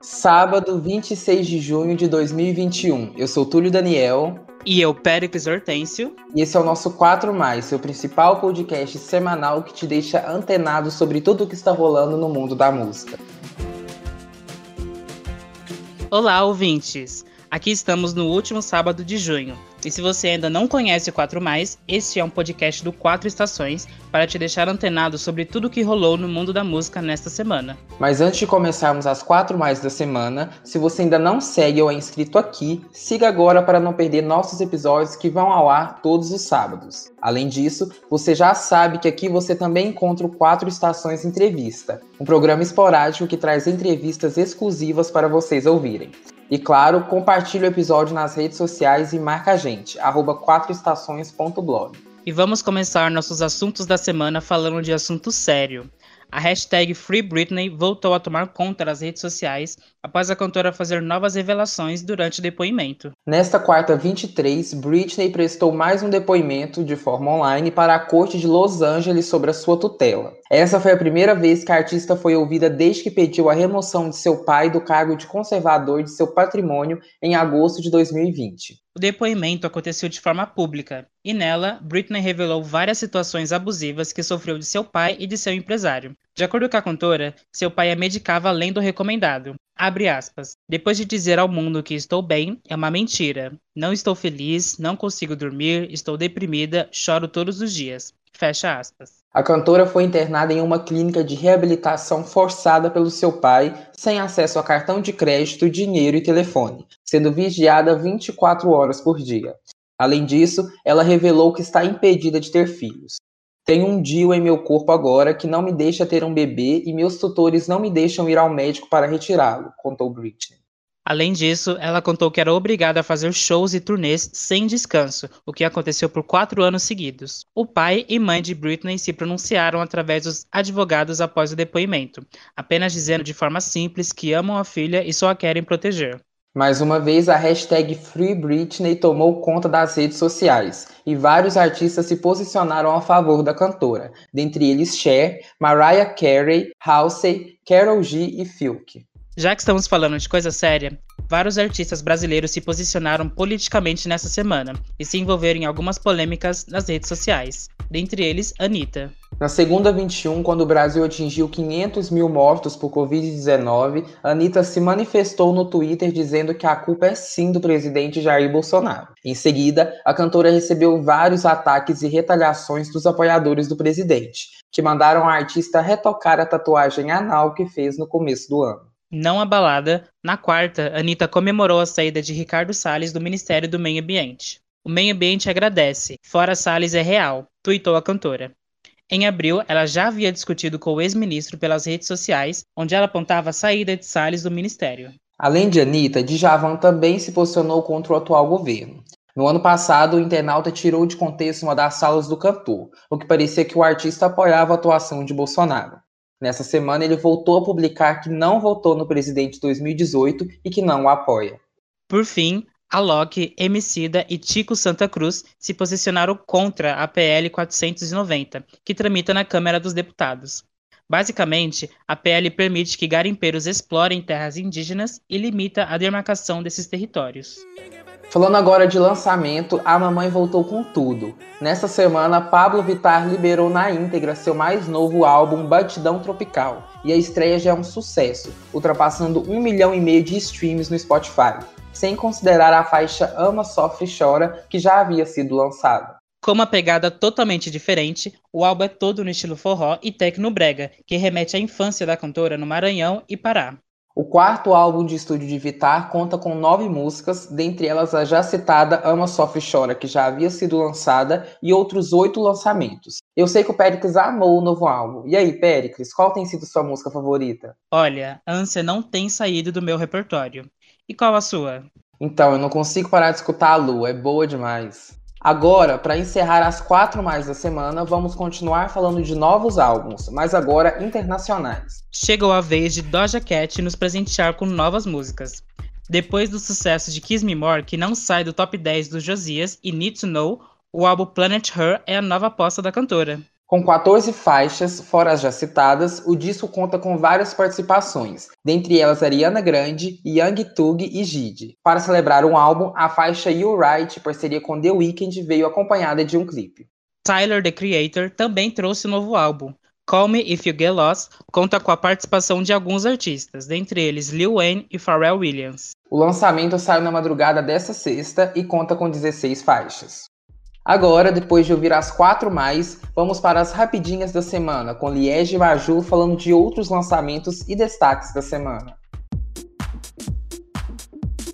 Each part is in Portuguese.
Sábado, 26 de junho de 2021. Eu sou Túlio Daniel. E eu, Péricles Hortêncio. E esse é o nosso 4 Mais, seu principal podcast semanal que te deixa antenado sobre tudo o que está rolando no mundo da música. Olá, ouvintes! Aqui estamos no último sábado de junho. E se você ainda não conhece o 4 Mais, este é um podcast do Quatro Estações para te deixar antenado sobre tudo o que rolou no mundo da música nesta semana. Mas antes de começarmos as 4 Mais da semana, se você ainda não segue ou é inscrito aqui, siga agora para não perder nossos episódios que vão ao ar todos os sábados. Além disso, você já sabe que aqui você também encontra o Quatro Estações Entrevista, um programa esporádico que traz entrevistas exclusivas para vocês ouvirem. E claro, compartilhe o episódio nas redes sociais e marca a gente, arroba 4estações.blog. E vamos começar nossos assuntos da semana falando de assunto sério. A hashtag Free Britney voltou a tomar conta das redes sociais após a cantora fazer novas revelações durante o depoimento. Nesta quarta 23, Britney prestou mais um depoimento de forma online para a corte de Los Angeles sobre a sua tutela. Essa foi a primeira vez que a artista foi ouvida desde que pediu a remoção de seu pai do cargo de conservador de seu patrimônio em agosto de 2020. O depoimento aconteceu de forma pública, e nela, Britney revelou várias situações abusivas que sofreu de seu pai e de seu empresário. De acordo com a cantora, seu pai a medicava além do recomendado. Abre aspas. Depois de dizer ao mundo que estou bem, é uma mentira. Não estou feliz, não consigo dormir, estou deprimida, choro todos os dias. Fecha aspas. A cantora foi internada em uma clínica de reabilitação forçada pelo seu pai, sem acesso a cartão de crédito, dinheiro e telefone, sendo vigiada 24 horas por dia. Além disso, ela revelou que está impedida de ter filhos. Tenho um DIU em meu corpo agora que não me deixa ter um bebê e meus tutores não me deixam ir ao médico para retirá-lo, contou Britney. Além disso, ela contou que era obrigada a fazer shows e turnês sem descanso, o que aconteceu por quatro anos seguidos. O pai e mãe de Britney se pronunciaram através dos advogados após o depoimento, apenas dizendo de forma simples que amam a filha e só a querem proteger. Mais uma vez, a hashtag FreeBritney tomou conta das redes sociais e vários artistas se posicionaram a favor da cantora, dentre eles Cher, Mariah Carey, Halsey, Karol G e Filk. Já que estamos falando de coisa séria, vários artistas brasileiros se posicionaram politicamente nessa semana e se envolveram em algumas polêmicas nas redes sociais, dentre eles Anitta. Na segunda 21, quando o Brasil atingiu 500 mil mortos por Covid-19, Anitta se manifestou no Twitter dizendo que a culpa é sim do presidente Jair Bolsonaro. Em seguida, a cantora recebeu vários ataques e retaliações dos apoiadores do presidente, que mandaram a artista retocar a tatuagem anal que fez no começo do ano. Não abalada, na quarta, Anitta comemorou a saída de Ricardo Salles do Ministério do Meio Ambiente. O meio ambiente agradece, fora Salles é real, tuitou a cantora. Em abril, ela já havia discutido com o ex-ministro pelas redes sociais, onde ela apontava a saída de Salles do ministério. Além de Anitta, Djavan também se posicionou contra o atual governo. No ano passado, o internauta tirou de contexto uma das salas do cantor, o que parecia que o artista apoiava a atuação de Bolsonaro. Nessa semana, ele voltou a publicar que não votou no presidente de 2018 e que não o apoia. Por fim, Alok, Emicida e Tico Santa Cruz se posicionaram contra a PL 490, que tramita na Câmara dos Deputados. Basicamente, a PL permite que garimpeiros explorem terras indígenas e limita a demarcação desses territórios. Falando agora de lançamento, a mamãe voltou com tudo. Nesta semana, Pablo Vittar liberou na íntegra seu mais novo álbum Batidão Tropical, e a estreia já é um sucesso, ultrapassando um milhão e meio de streams no Spotify, sem considerar a faixa Ama, Sofre e Chora, que já havia sido lançada. Com uma pegada totalmente diferente, o álbum é todo no estilo forró e tecno-brega, que remete à infância da cantora no Maranhão e Pará. O quarto álbum de estúdio de Vitar conta com nove músicas, dentre elas a já citada Ama, Sofre e Chora, que já havia sido lançada, e outros oito lançamentos. Eu sei que o Péricles amou o novo álbum. E aí, Péricles, qual tem sido sua música favorita? Olha, Ânsia não tem saído do meu repertório. E qual a sua? Então, eu não consigo parar de escutar a Lua, é boa demais. Agora, para encerrar as quatro mais da semana, vamos continuar falando de novos álbuns, mas agora internacionais. Chegou a vez de Doja Cat nos presentear com novas músicas. Depois do sucesso de Kiss Me More, que não sai do top 10 do Josias, e Need to Know, o álbum Planet Her é a nova aposta da cantora. Com 14 faixas, fora as já citadas, o disco conta com várias participações, dentre elas Ariana Grande, Young Thug e Jid. Para celebrar um álbum, a faixa You Right, parceria com The Weeknd, veio acompanhada de um clipe. Tyler, The Creator, também trouxe um novo álbum. Call Me If You Get Lost conta com a participação de alguns artistas, dentre eles Lil Wayne e Pharrell Williams. O lançamento saiu na madrugada desta sexta e conta com 16 faixas. Agora, depois de ouvir as quatro mais, vamos para as rapidinhas da semana, com Liege e Maju falando de outros lançamentos e destaques da semana.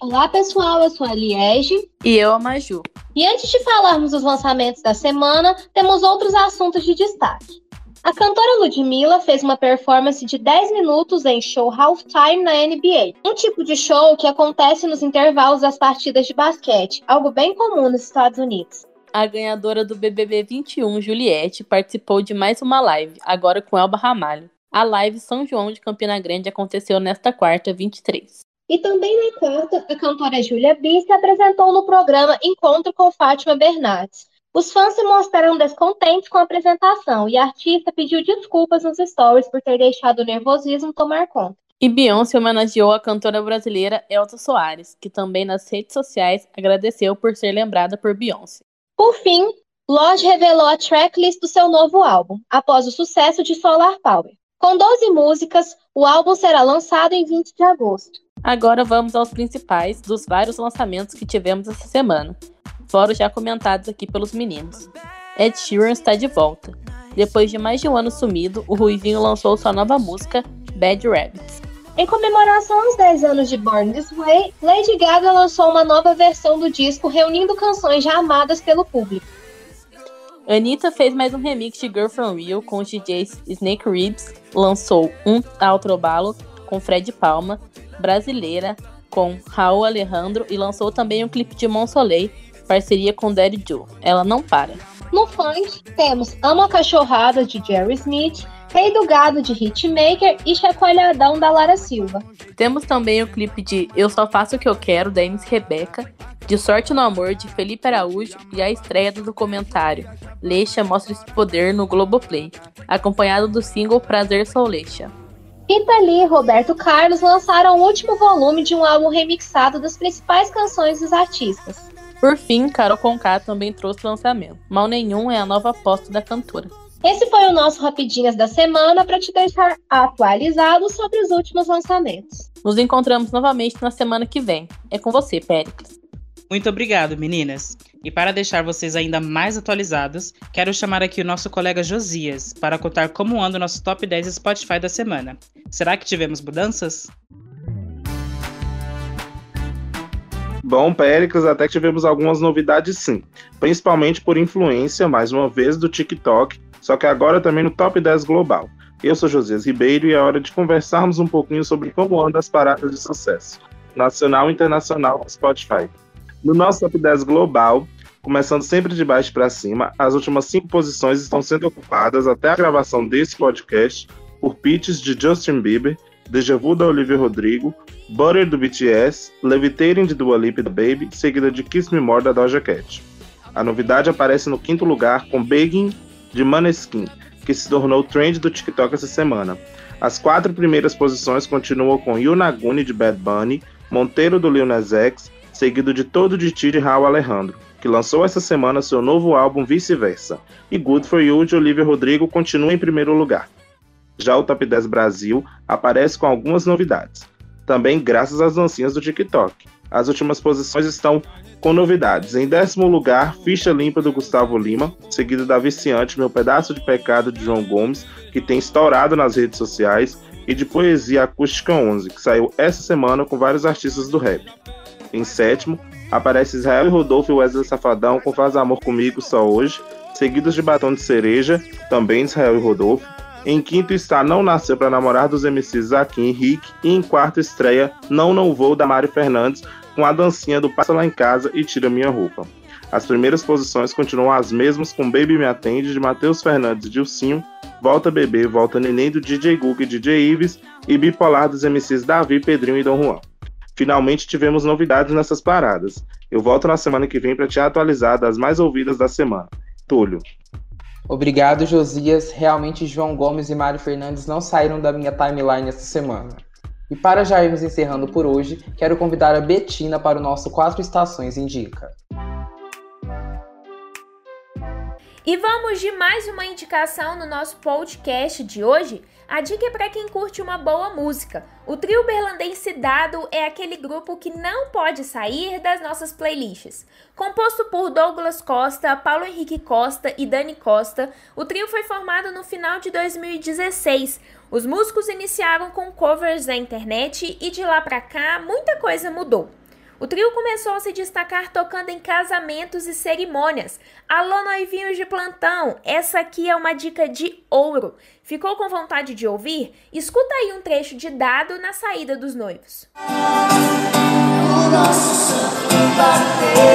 Olá pessoal, eu sou a Liege. E eu a Maju. E antes de falarmos dos lançamentos da semana, temos outros assuntos de destaque. A cantora Ludmilla fez uma performance de 10 minutos em show halftime na NBA, um tipo de show que acontece nos intervalos das partidas de basquete, algo bem comum nos Estados Unidos. A ganhadora do BBB 21, Juliette, participou de mais uma live, agora com Elba Ramalho. A live São João de Campina Grande aconteceu nesta quarta, 23. E também na quarta, a cantora Júlia B se apresentou no programa Encontro com Fátima Bernardes. Os fãs se mostraram descontentes com a apresentação e a artista pediu desculpas nos stories por ter deixado o nervosismo tomar conta. E Beyoncé homenageou a cantora brasileira Elsa Soares, que também nas redes sociais agradeceu por ser lembrada por Beyoncé. Por fim, Lodge revelou a tracklist do seu novo álbum, após o sucesso de Solar Power. Com 12 músicas, o álbum será lançado em 20 de agosto. Agora vamos aos principais dos vários lançamentos que tivemos essa semana, fora os já comentados aqui pelos meninos. Ed Sheeran está de volta. Depois de mais de um ano sumido, o Ruivinho lançou sua nova música, Bad Rabbits. Em comemoração aos 10 anos de Born This Way, Lady Gaga lançou uma nova versão do disco reunindo canções já amadas pelo público. Anitta fez mais um remix de Girl From Real com os DJs Snake Ribs, lançou um Altrobalo com Fred Palma, Brasileira com Raul Alejandro e lançou também um clipe de Mon Soleil, parceria com Daddy Joe. Ela não para. No funk, temos Amo a Cachorrada de Jerry Smith, Rei do Gado de Hitmaker e Chacoalhadão da Lara Silva. Temos também o clipe de Eu Só Faço O Que Eu Quero da MC Rebeca, de Sorte no Amor de Felipe Araújo e a estreia do documentário Leixa Mostra Esse Poder no Globoplay, acompanhado do single Prazer Sou Leixa. Rita Lee e Roberto Carlos lançaram o último volume de um álbum remixado das principais canções dos artistas. Por fim, Carol Conká também trouxe lançamento. Mal Nenhum é a nova aposta da cantora. Esse foi o nosso Rapidinhas da semana para te deixar atualizado sobre os últimos lançamentos. Nos encontramos novamente na semana que vem. É com você, Péricles. Muito obrigado, meninas. E para deixar vocês ainda mais atualizados, quero chamar aqui o nosso colega Josias para contar como anda o nosso top 10 Spotify da semana. Será que tivemos mudanças? Bom, Péricles, até que tivemos algumas novidades sim, principalmente por influência, mais uma vez, do TikTok, só que agora também no Top 10 Global. Eu sou Josias Ribeiro e é hora de conversarmos um pouquinho sobre como andam as paradas de sucesso, nacional e internacional Spotify. No nosso Top 10 Global, começando sempre de baixo para cima, as últimas cinco posições estão sendo ocupadas até a gravação desse podcast por pitches de Justin Bieber, Deja Vu da Olivia Rodrigo, Butter do BTS, Levitating de Dua Lipa da Baby, seguida de Kiss Me More da Doja Cat. A novidade aparece no quinto lugar com Begging de Maneskin, que se tornou trend do TikTok essa semana. As quatro primeiras posições continuam com Yunaguni de Bad Bunny, Monteiro do Lil Nas X, seguido de Todo de Ti de Raul Alejandro, que lançou essa semana seu novo álbum Vice-Versa, e Good For You de Olivia Rodrigo continua em primeiro lugar. Já o Top 10 Brasil aparece com algumas novidades, também graças às dancinhas do TikTok. As últimas posições estão com novidades. Em décimo lugar, Ficha Limpa do Gustavo Lima, seguido da Viciante Meu Pedaço de Pecado de João Gomes, que tem estourado nas redes sociais, e de Poesia Acústica 11, que saiu essa semana com vários artistas do rap. Em sétimo, aparece Israel e Rodolfo e Wesley Safadão com Faz Amor Comigo Só Hoje, seguidos de Batom de Cereja, também Israel e Rodolfo. Em quinto está Não Nasceu para Namorar dos MCs Zaquim e Rick. E em quarto estreia Não Não Vou da Mari Fernandes com a dancinha do Passa Lá em Casa e Tira Minha Roupa. As primeiras posições continuam as mesmas com Baby Me Atende de Matheus Fernandes e Dilcinho, Volta Bebê, Volta Neném do DJ Google e DJ Ives e Bipolar dos MCs Davi, Pedrinho e Dom Juan. Finalmente tivemos novidades nessas paradas. Eu volto na semana que vem para te atualizar das mais ouvidas da semana. Túlio. Obrigado, Josias. Realmente, João Gomes e Mário Fernandes não saíram da minha timeline essa semana. E para já irmos encerrando por hoje, quero convidar a Betina para o nosso Quatro Estações Indica. E vamos de mais uma indicação no nosso podcast de hoje. A dica é para quem curte uma boa música. O trio berlandense Dado é aquele grupo que não pode sair das nossas playlists. Composto por Douglas Costa, Paulo Henrique Costa e Dani Costa, o trio foi formado no final de 2016. Os músicos iniciaram com covers na internet e de lá para cá muita coisa mudou. O trio começou a se destacar tocando em casamentos e cerimônias. Alô, noivinhos de plantão! Essa aqui é uma dica de ouro. Ficou com vontade de ouvir? Escuta aí um trecho de Dado na saída dos noivos. O nosso santo bateu,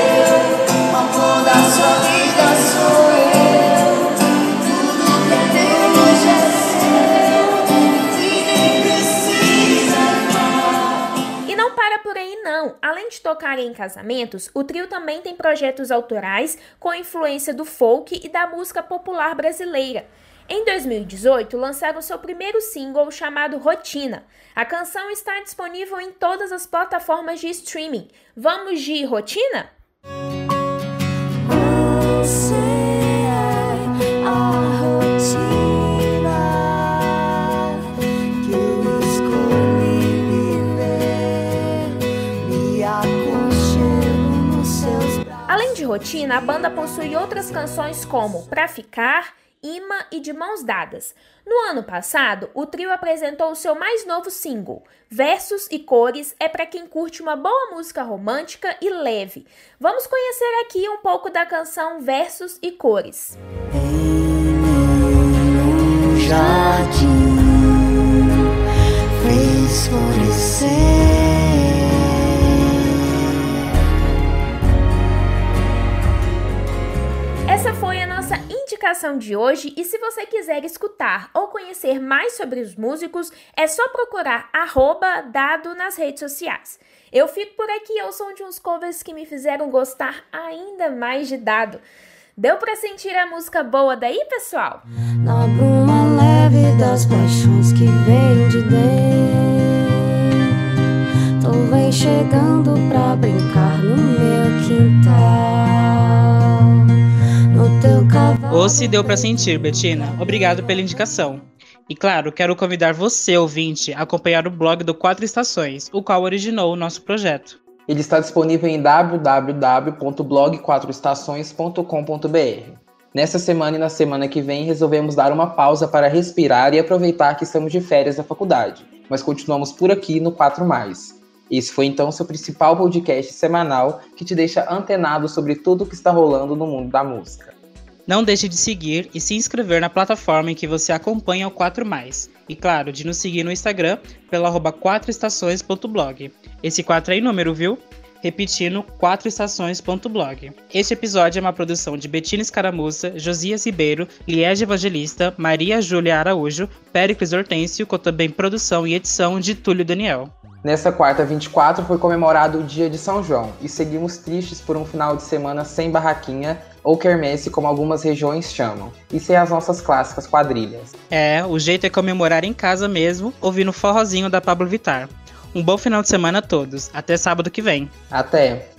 Além de tocar em casamentos, o trio também tem projetos autorais com influência do folk e da música popular brasileira. Em 2018, lançaram seu primeiro single chamado Rotina. A canção está disponível em todas as plataformas de streaming. Vamos de Rotina? Rotina, a banda possui outras canções como Pra Ficar, Ima e De Mãos Dadas. No ano passado, o trio apresentou o seu mais novo single. Versos e Cores é para quem curte uma boa música romântica e leve. Vamos conhecer aqui um pouco da canção Versos e Cores. Jardim fez florescer Essa foi a nossa indicação de hoje e se você quiser escutar ou conhecer mais sobre os músicos, é só procurar dado nas redes sociais. Eu fico por aqui, eu sou de uns covers que me fizeram gostar ainda mais de dado. Deu para sentir a música boa daí, pessoal? Na bruma leve das paixões que vem de dentro, tô vem chegando Se deu para sentir, Betina. Obrigado pela indicação. E claro, quero convidar você, ouvinte, a acompanhar o blog do Quatro Estações, o qual originou o nosso projeto. Ele está disponível em www.blog4estações.com.br. Nessa semana e na semana que vem, resolvemos dar uma pausa para respirar e aproveitar que estamos de férias da faculdade, mas continuamos por aqui no 4 Mais. Esse foi então seu principal podcast semanal que te deixa antenado sobre tudo o que está rolando no mundo da música. Não deixe de seguir e se inscrever na plataforma em que você acompanha o 4 Mais. E claro, de nos seguir no Instagram pelo arroba 4estações.blog. Esse 4 é em número, viu? Repetindo, 4estações.blog. Este episódio é uma produção de Betina Escaramuça, Josias Ribeiro, Liege Evangelista, Maria Júlia Araújo, Péricles Hortêncio, com também produção e edição de Túlio Daniel. Nessa quarta 24 foi comemorado o dia de São João e seguimos tristes por um final de semana sem barraquinha ou quermesse, como algumas regiões chamam, e sem as nossas clássicas quadrilhas. É, o jeito é comemorar em casa mesmo, ouvindo o forrozinho da Pablo Vittar. Um bom final de semana a todos. Até sábado que vem. Até.